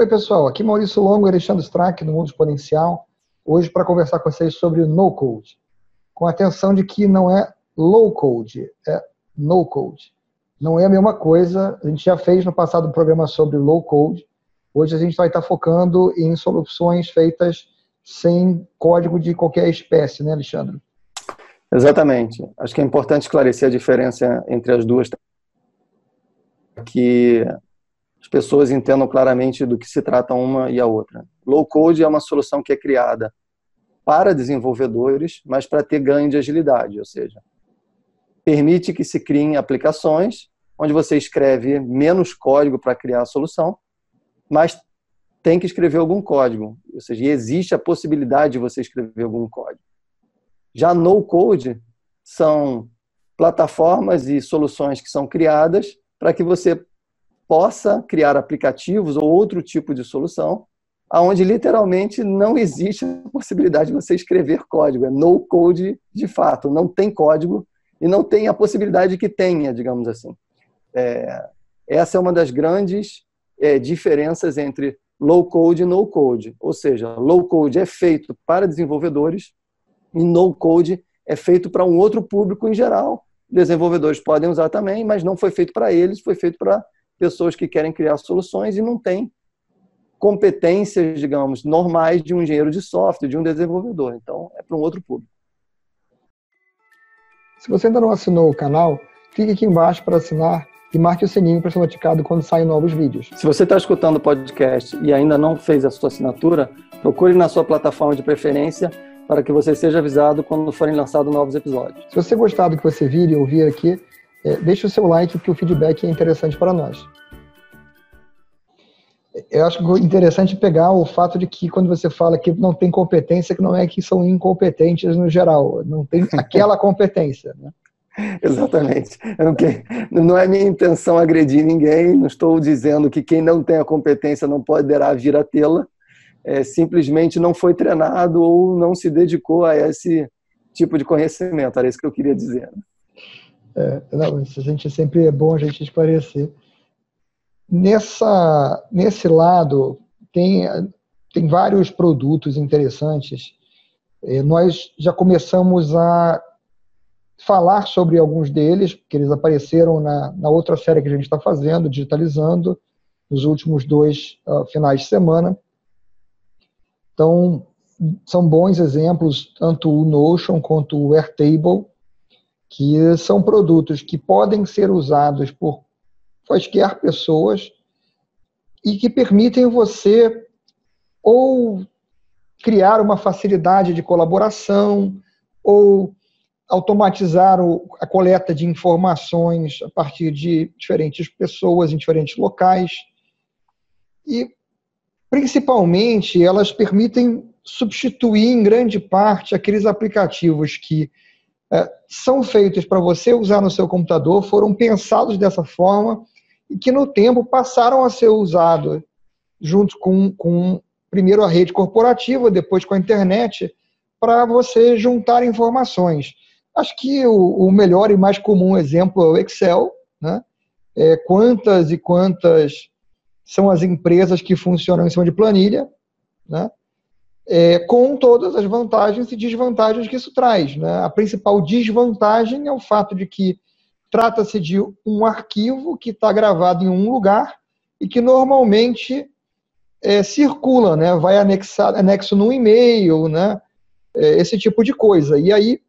Oi, pessoal. Aqui Maurício Longo e Alexandre Strack, do Mundo Exponencial. Hoje para conversar com vocês sobre no code. Com atenção de que não é low code, é no code. Não é a mesma coisa. A gente já fez no passado um programa sobre low code. Hoje a gente vai estar focando em soluções feitas sem código de qualquer espécie, né, Alexandre? Exatamente. Acho que é importante esclarecer a diferença entre as duas, que as pessoas entendam claramente do que se trata uma e a outra. Low code é uma solução que é criada para desenvolvedores, mas para ter ganho de agilidade, ou seja, permite que se criem aplicações onde você escreve menos código para criar a solução, mas tem que escrever algum código, ou seja, existe a possibilidade de você escrever algum código. Já no code são plataformas e soluções que são criadas para que você possa criar aplicativos ou outro tipo de solução, aonde literalmente não existe a possibilidade de você escrever código, é no code de fato, não tem código e não tem a possibilidade que tenha, digamos assim. É, essa é uma das grandes é, diferenças entre low code e no code, ou seja, low code é feito para desenvolvedores e no code é feito para um outro público em geral. Desenvolvedores podem usar também, mas não foi feito para eles, foi feito para pessoas que querem criar soluções e não têm competências, digamos, normais de um engenheiro de software, de um desenvolvedor. Então, é para um outro público. Se você ainda não assinou o canal, clique aqui embaixo para assinar e marque o sininho para ser notificado quando saem novos vídeos. Se você está escutando o podcast e ainda não fez a sua assinatura, procure na sua plataforma de preferência para que você seja avisado quando forem lançados novos episódios. Se você gostar do que você vir e ouvir aqui, deixe o seu like, porque o feedback é interessante para nós. Eu acho interessante pegar o fato de que quando você fala que não tem competência, que não é que são incompetentes no geral, não tem aquela competência. Né? Exatamente. Não, não, é minha intenção agredir ninguém, não estou dizendo que quem não tem a competência não poderá vir a tê-la, é, simplesmente não foi treinado ou não se dedicou a esse tipo de conhecimento, era isso que eu queria dizer. É, não, isso a gente sempre é bom a gente esclarecer. Nessa, nesse lado, tem, tem vários produtos interessantes. É, nós já começamos a falar sobre alguns deles, porque eles apareceram na, na outra série que a gente está fazendo, digitalizando, nos últimos dois uh, finais de semana. Então, são bons exemplos, tanto o Notion quanto o Airtable, que são produtos que podem ser usados por quaisquer pessoas e que permitem você ou criar uma facilidade de colaboração ou automatizar a coleta de informações a partir de diferentes pessoas em diferentes locais. E principalmente elas permitem substituir em grande parte aqueles aplicativos que são feitos para você usar no seu computador, foram pensados dessa forma e que no tempo passaram a ser usados junto com, com primeiro a rede corporativa, depois com a internet, para você juntar informações. Acho que o, o, melhor e mais comum exemplo é o Excel, né? É, quantas e quantas são as empresas que funcionam em cima de planilha, né? É, com todas as vantagens e desvantagens que isso traz. Né? A principal desvantagem é o fato de que trata-se de um arquivo que está gravado em um lugar e que normalmente é, circula, né? vai anexar, anexo no e-mail, né? É, esse tipo de coisa. E aí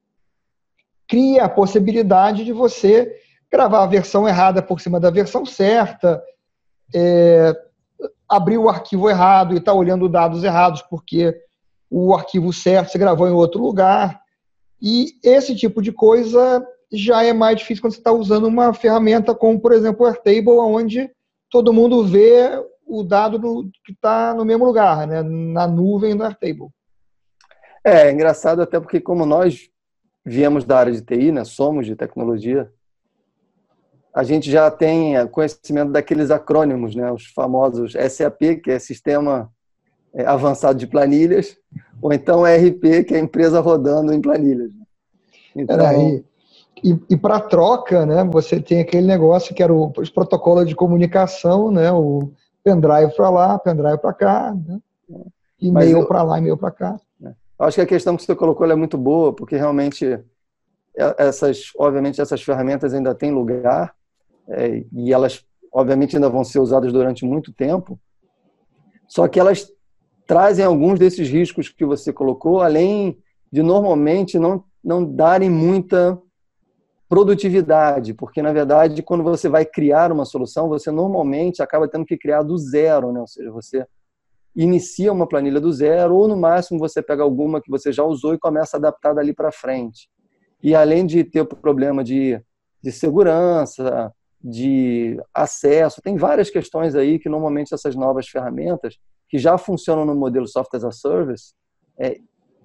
cria a possibilidade de você gravar a versão errada por cima da versão certa, é, abrir o arquivo errado e estar tá olhando dados errados porque o arquivo certo você gravou em outro lugar. E esse tipo de coisa já é mais difícil quando você está usando uma ferramenta como, por exemplo, o Airtable, onde todo mundo vê o dado no, que está no mesmo lugar, né? na nuvem do Airtable. É, é engraçado até porque como nós viemos da área de TI, né? somos de tecnologia, a gente já tem conhecimento daqueles acrônimos, né? os famosos SAP, que é Sistema é, avançado de planilhas, ou então ERP, que é empresa rodando em planilhas. Então, e, e, e para troca, né, você tem aquele negócio que era o, os protocolos de comunicação, né, o pendrive para lá, pendrive para cá, né? e-mail para lá, e-mail para cá. É. Acho que a questão que você colocou é muito boa, porque realmente é, essas, obviamente, essas ferramentas ainda têm lugar é, e elas, obviamente, ainda vão ser usadas durante muito tempo. Só que elas trazem alguns desses riscos que você colocou, além de normalmente não não darem muita produtividade, porque na verdade quando você vai criar uma solução, você normalmente acaba tendo que criar do zero, né? Ou seja, você inicia uma planilha do zero ou no máximo você pega alguma que você já usou e começa a adaptar dali para frente. E além de ter o problema de, de segurança, de acesso, tem várias questões aí que normalmente essas novas ferramentas que já funcionam no modelo Software as a Service, é,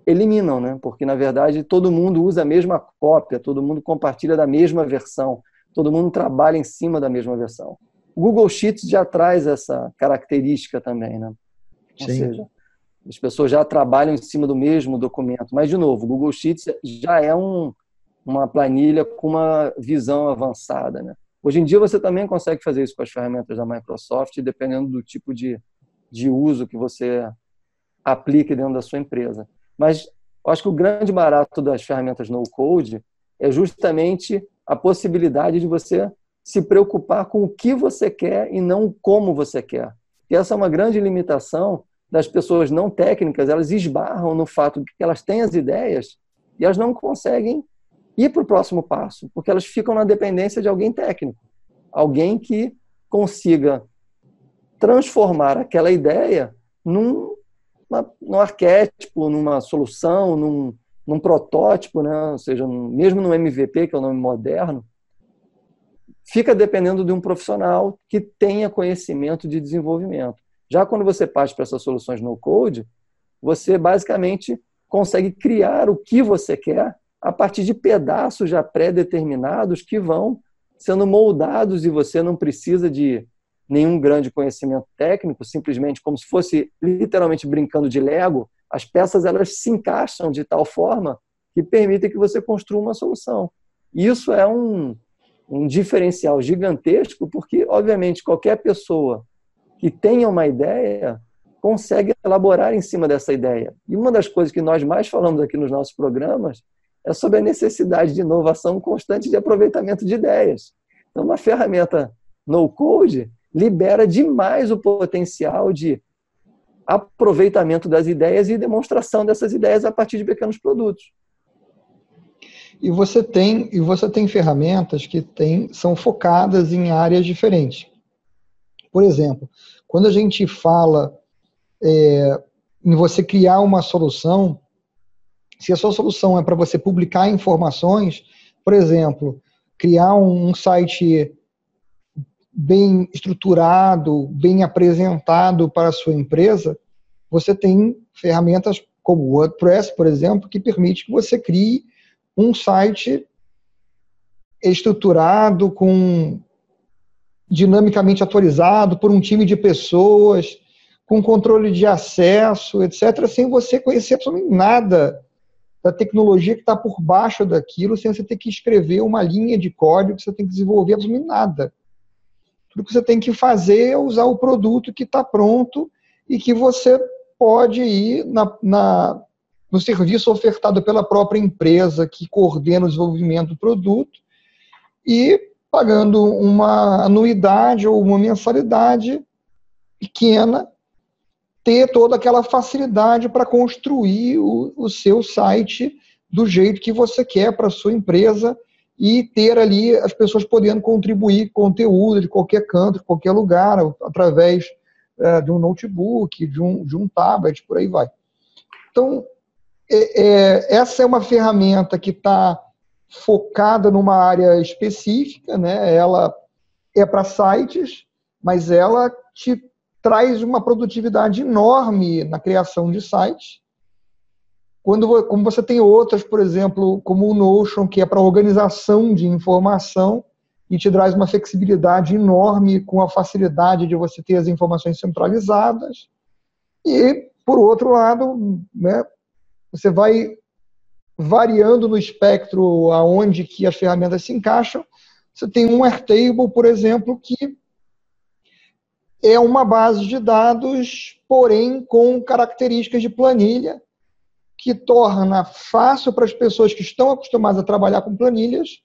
eliminam, né? Porque na verdade todo mundo usa a mesma cópia, todo mundo compartilha da mesma versão, todo mundo trabalha em cima da mesma versão. O Google Sheets já traz essa característica também, né? Ou Sim. seja, as pessoas já trabalham em cima do mesmo documento. Mas de novo, o Google Sheets já é um, uma planilha com uma visão avançada, né? Hoje em dia você também consegue fazer isso com as ferramentas da Microsoft, dependendo do tipo de, de uso que você aplique dentro da sua empresa. Mas eu acho que o grande barato das ferramentas no code é justamente a possibilidade de você se preocupar com o que você quer e não como você quer. E essa é uma grande limitação das pessoas não técnicas, elas esbarram no fato de que elas têm as ideias e elas não conseguem ir para o próximo passo, porque elas ficam na dependência de alguém técnico, alguém que consiga transformar aquela ideia num uma, num arquétipo, numa solução, num, num protótipo, né? ou seja, mesmo no MVP, que é o nome moderno, fica dependendo de um profissional que tenha conhecimento de desenvolvimento. Já quando você parte para essas soluções no code, você basicamente consegue criar o que você quer a partir de pedaços já pré-determinados que vão sendo moldados e você não precisa de nenhum grande conhecimento técnico, simplesmente como se fosse literalmente brincando de Lego, as peças elas se encaixam de tal forma que permitem que você construa uma solução. Isso é um, um diferencial gigantesco, porque, obviamente, qualquer pessoa que tenha uma ideia consegue elaborar em cima dessa ideia. E uma das coisas que nós mais falamos aqui nos nossos programas é sobre a necessidade de inovação constante de aproveitamento de ideias. Então, uma ferramenta no-code libera demais o potencial de aproveitamento das ideias e demonstração dessas ideias a partir de pequenos produtos. E você tem e você tem ferramentas que tem, são focadas em áreas diferentes. Por exemplo, quando a gente fala é, em você criar uma solução, se a sua solução é para você publicar informações, por exemplo, criar um site bem estruturado, bem apresentado para a sua empresa, você tem ferramentas como o WordPress, por exemplo, que permite que você crie um site estruturado, com dinamicamente atualizado por um time de pessoas, com controle de acesso, etc., sem você conhecer absolutamente nada da tecnologia que está por baixo daquilo, sem você ter que escrever uma linha de código, você tem que desenvolver absolutamente nada. Tudo que você tem que fazer é usar o produto que está pronto e que você pode ir na, na, no serviço ofertado pela própria empresa que coordena o desenvolvimento do produto e pagando uma anuidade ou uma mensalidade pequena, ter toda aquela facilidade para construir o, o seu site do jeito que você quer para sua empresa e ter ali as pessoas podendo contribuir conteúdo de qualquer canto, de qualquer lugar, através é, de um notebook, de um, de um tablet, por aí vai. Então, é, é, essa é uma ferramenta que está focada numa área específica, né? ela é para sites, mas ela te traz uma produtividade enorme na criação de sites quando, como você tem outras, por exemplo, como o Notion, que é para organização de informação e te traz uma flexibilidade enorme com a facilidade de você ter as informações centralizadas. E, por outro lado, né, você vai variando no espectro aonde que as ferramentas se encaixam. Você tem um Airtable, por exemplo, que é uma base de dados, porém com características de planilha, que torna fácil para as pessoas que estão acostumadas a trabalhar com planilhas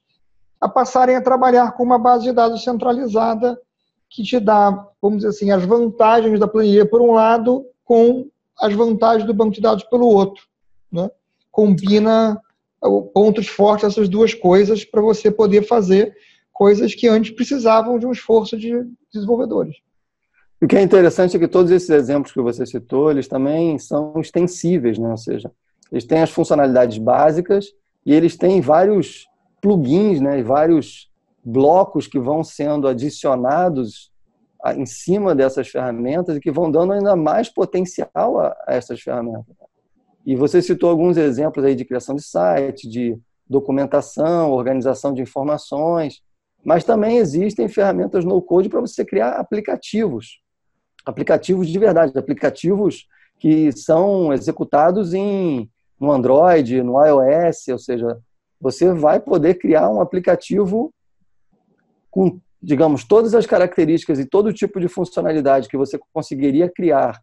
a passarem a trabalhar com uma base de dados centralizada que te dá, vamos dizer assim, as vantagens da planilha por um lado com as vantagens do banco de dados pelo outro. Né? Combina pontos fortes essas duas coisas para você poder fazer coisas que antes precisavam de um esforço de desenvolvedores. O que é interessante é que todos esses exemplos que você citou, eles também são extensíveis, né? ou seja, eles têm as funcionalidades básicas e eles têm vários plugins, né? vários blocos que vão sendo adicionados em cima dessas ferramentas e que vão dando ainda mais potencial a, essas ferramentas. E você citou alguns exemplos aí de criação de site, de documentação, organização de informações, mas também existem ferramentas no code para você criar aplicativos aplicativos de verdade, aplicativos que são executados em no Android, no iOS, ou seja, você vai poder criar um aplicativo com, digamos, todas as características e todo tipo de funcionalidade que você conseguiria criar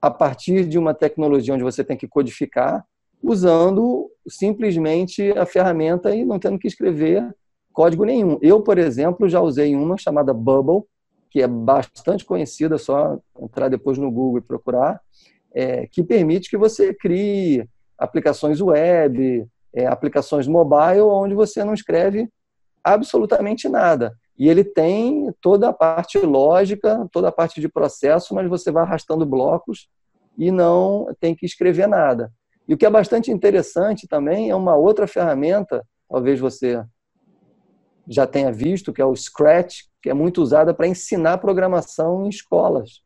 a partir de uma tecnologia onde você tem que codificar, usando simplesmente a ferramenta e não tendo que escrever código nenhum. Eu, por exemplo, já usei uma chamada Bubble, que é bastante conhecida, só entrar depois no Google e procurar, é, que permite que você crie aplicações web, é, aplicações mobile, onde você não escreve absolutamente nada. E ele tem toda a parte lógica, toda a parte de processo, mas você vai arrastando blocos e não tem que escrever nada. E o que é bastante interessante também é uma outra ferramenta, talvez você já tenha visto, que é o Scratch, que é muito usada para ensinar programação em escolas,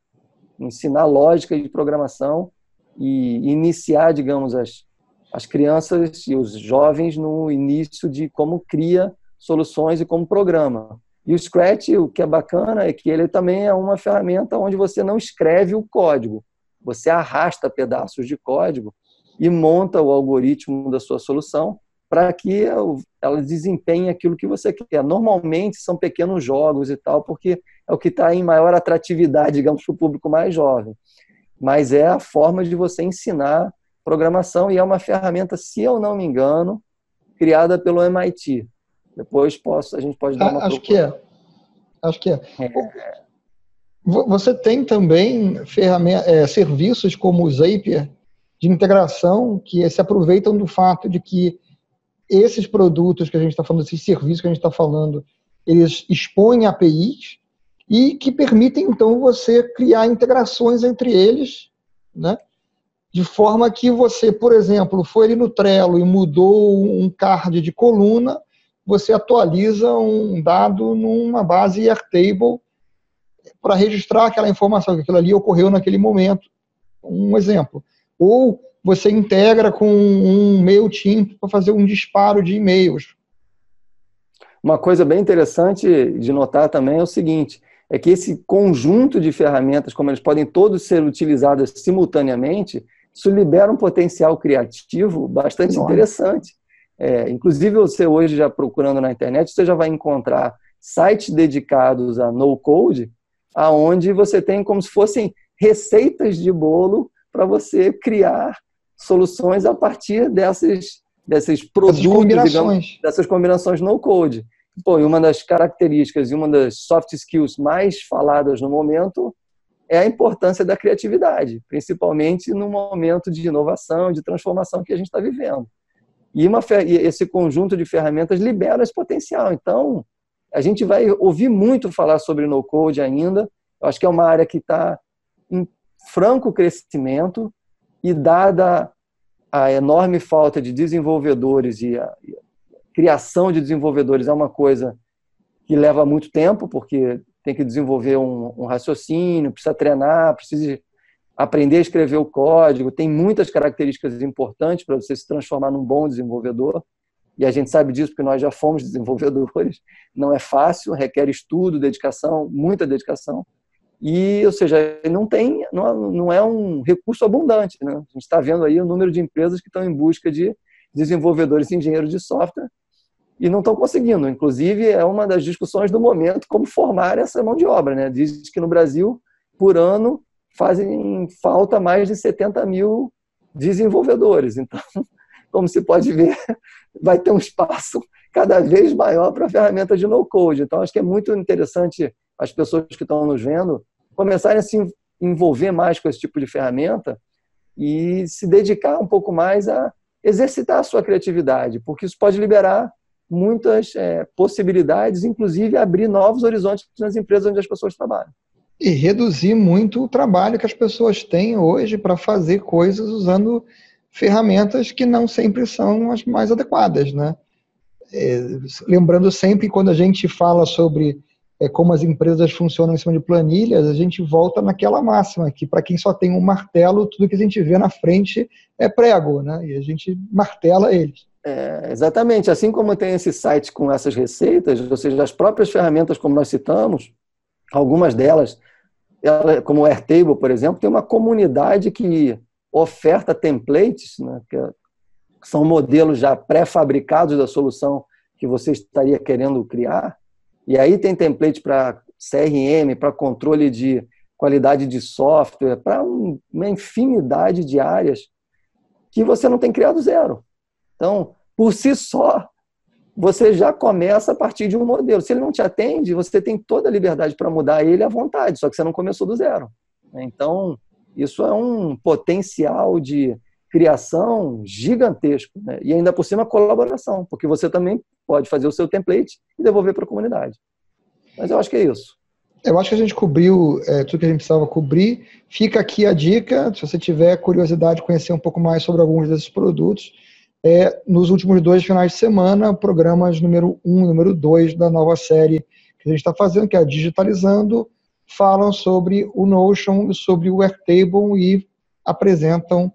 ensinar lógica de programação e iniciar, digamos, as, as crianças e os jovens no início de como cria soluções e como programa. E o Scratch, o que é bacana é que ele também é uma ferramenta onde você não escreve o código, você arrasta pedaços de código e monta o algoritmo da sua solução para que ela desempenhe aquilo que você quer. Normalmente são pequenos jogos e tal, porque é o que está em maior atratividade, digamos, para o público mais jovem. Mas é a forma de você ensinar programação e é uma ferramenta, se eu não me engano, criada pelo MIT. Depois posso, a gente pode dar uma Acho que é. Acho que é. é. Você tem também é, serviços como o Zapier de integração que se aproveitam do fato de que esses produtos que a gente está falando, esses serviços que a gente está falando, eles expõem APIs e que permitem, então, você criar integrações entre eles, né? de forma que você, por exemplo, foi ali no Trello e mudou um card de coluna, você atualiza um dado numa base Airtable para registrar aquela informação, que aquilo ali ocorreu naquele momento. Um exemplo. Ou você integra com um MailChimp para fazer um disparo de e-mails. Uma coisa bem interessante de notar também é o seguinte, é que esse conjunto de ferramentas, como eles podem todos ser utilizados simultaneamente, isso libera um potencial criativo bastante interessante. É, inclusive, você hoje já procurando na internet, você já vai encontrar sites dedicados a no-code, aonde você tem como se fossem receitas de bolo para você criar soluções a partir dessas, desses produtos, combinações. Digamos, dessas combinações no code. Pô, e uma das características e uma das soft skills mais faladas no momento é a importância da criatividade, principalmente no momento de inovação, de transformação que a gente está vivendo. E, uma, e esse conjunto de ferramentas libera esse potencial. Então, a gente vai ouvir muito falar sobre no-code ainda. Eu acho que é uma área que está em franco crescimento e dada a enorme falta de desenvolvedores e a, criação de desenvolvedores é uma coisa que leva muito tempo, porque tem que desenvolver um, um raciocínio, precisa treinar, precisa aprender a escrever o código, tem muitas características importantes para você se transformar num bom desenvolvedor. E a gente sabe disso porque nós já fomos desenvolvedores. Não é fácil, requer estudo, dedicação, muita dedicação. E, ou seja, não tem, não, é um recurso abundante. Né? A gente está vendo aí o número de empresas que estão em busca de desenvolvedores e engenheiros de software e não estão conseguindo. Inclusive, é uma das discussões do momento como formar essa mão de obra. Né? Diz que no Brasil, por ano, fazem falta mais de 70 mil desenvolvedores. Então, como se pode ver, vai ter um espaço cada vez maior para ferramentas de no-code. Então, acho que é muito interessante as pessoas que estão nos vendo começarem a se envolver mais com esse tipo de ferramenta e se dedicar um pouco mais a exercitar a sua criatividade, porque isso pode liberar muitas é, possibilidades, inclusive abrir novos horizontes nas empresas onde as pessoas trabalham. E reduzir muito o trabalho que as pessoas têm hoje para fazer coisas usando ferramentas que não sempre são as mais adequadas, né? É, lembrando sempre quando a gente fala sobre é, como as empresas funcionam em cima de planilhas, a gente volta naquela máxima que para quem só tem um martelo, tudo que a gente vê na frente é prego, né? E a gente martela eles. É, exatamente. Assim como tem esse site com essas receitas, ou seja, as próprias ferramentas, como nós citamos, algumas delas, ela, como o Airtable, por exemplo, tem uma comunidade que oferta templates, né, que são modelos já pré-fabricados da solução que você estaria querendo criar. E aí tem template para CRM, para controle de qualidade de software, para uma infinidade de áreas que você não tem criado zero. Então, por si só, você já começa a partir de um modelo. Se ele não te atende, você tem toda a liberdade para mudar ele à vontade, só que você não começou do zero. Então, isso é um potencial de criação gigantesco. Né? E ainda por cima, colaboração, porque você também pode fazer o seu template e devolver para a comunidade. Mas eu acho que é isso. Eu acho que a gente cobriu é, tudo que a gente precisava cobrir. Fica aqui a dica, se você tiver curiosidade de conhecer um pouco mais sobre alguns desses produtos, é, nos últimos dois finais de semana, programas número um e número dois da nova série que a gente está fazendo, que é Digitalizando, falam sobre o Notion, sobre o Airtable e apresentam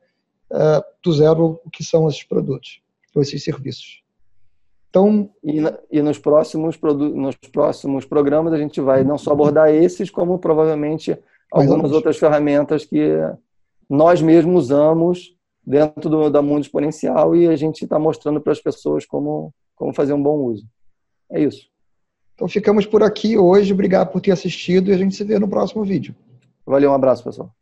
uh, do zero o que são esses produtos, ou esses serviços. Então, e, e nos, próximos nos próximos programas a gente vai não só abordar esses, como provavelmente algumas outras ferramentas que nós mesmos usamos dentro do, da mundo exponencial e a gente está mostrando para as pessoas como, como fazer um bom uso. É isso. Então ficamos por aqui hoje. Obrigado por ter assistido e a gente se vê no próximo vídeo. Valeu, um abraço, pessoal.